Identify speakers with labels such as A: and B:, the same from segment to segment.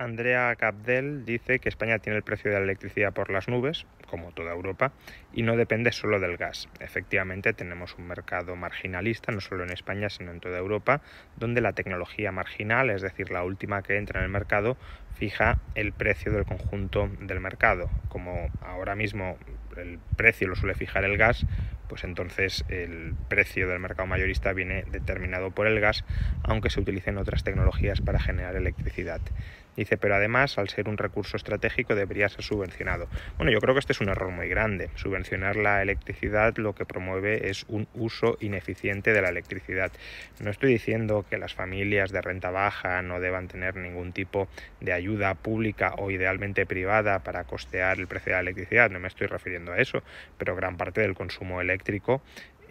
A: Andrea Capdel dice que España tiene el precio de la electricidad por las nubes, como toda Europa, y no depende solo del gas. Efectivamente, tenemos un mercado marginalista, no solo en España, sino en toda Europa, donde la tecnología marginal, es decir, la última que entra en el mercado, fija el precio del conjunto del mercado. Como ahora mismo el precio lo suele fijar el gas, pues entonces el precio del mercado mayorista viene determinado por el gas, aunque se utilicen otras tecnologías para generar electricidad. Dice, pero además, al ser un recurso estratégico, debería ser subvencionado. Bueno, yo creo que este es un error muy grande. Subvencionar la electricidad lo que promueve es un uso ineficiente de la electricidad. No estoy diciendo que las familias de renta baja no deban tener ningún tipo de ayuda pública o idealmente privada para costear el precio de la electricidad, no me estoy refiriendo a eso, pero gran parte del consumo eléctrico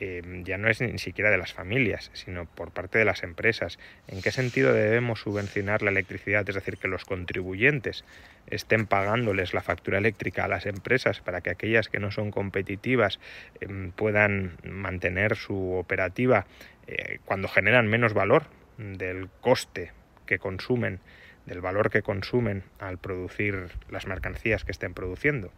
A: Em, ya no es ni siquiera de las familias, sino por parte de las empresas. ¿En qué sentido debemos subvencionar la electricidad? Es decir, que los contribuyentes estén pagándoles la factura eléctrica a las empresas para que aquellas que no son competitivas em, puedan mantener su operativa eh, cuando generan menos valor del coste que consumen del valor que consumen al producir las mercancías que estén produciendo.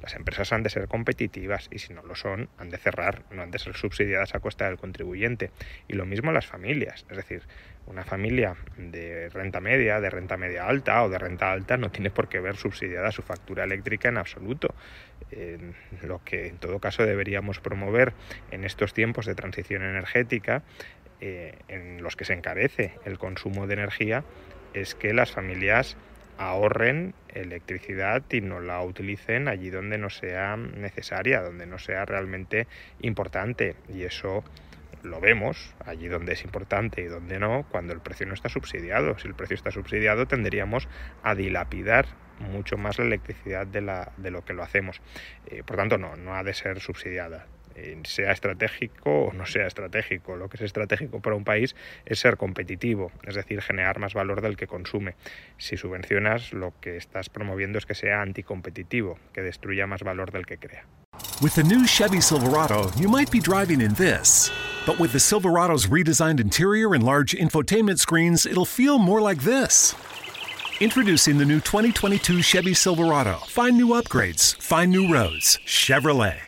A: Las empresas han de ser competitivas y si no lo son, han de cerrar, no han de ser subsidiadas a costa del contribuyente. Y lo mismo las familias, es decir, una familia de renta media, de renta media alta o de renta alta no tiene por qué ver subsidiada su factura eléctrica en absoluto. lo que en todo caso deberíamos promover en estos tiempos de transición energética eh, en los que se encarece el consumo de energía es que las familias ahorren electricidad y no la utilicen allí donde no sea necesaria, donde no sea realmente importante. Y eso lo vemos allí donde es importante y donde no, cuando el precio no está subsidiado. Si el precio está subsidiado, tenderíamos a dilapidar mucho más la electricidad de, la, de lo que lo hacemos. Eh, por tanto, no, no ha de ser subsidiada. Sea estratégico o no sea estratégico. Lo que es estratégico para un país es ser competitivo, es decir, generar más valor del que consume. Si subvencionas, lo que estás promoviendo es que sea anticompetitivo, que destruya más valor del que crea.
B: With the new Chevy Silverado, you might be driving in this. But with the Silverado's redesigned interior and large infotainment screens, it'll feel more like this. Introducing the new 2022 Chevy Silverado. Find new upgrades, find new roads. Chevrolet.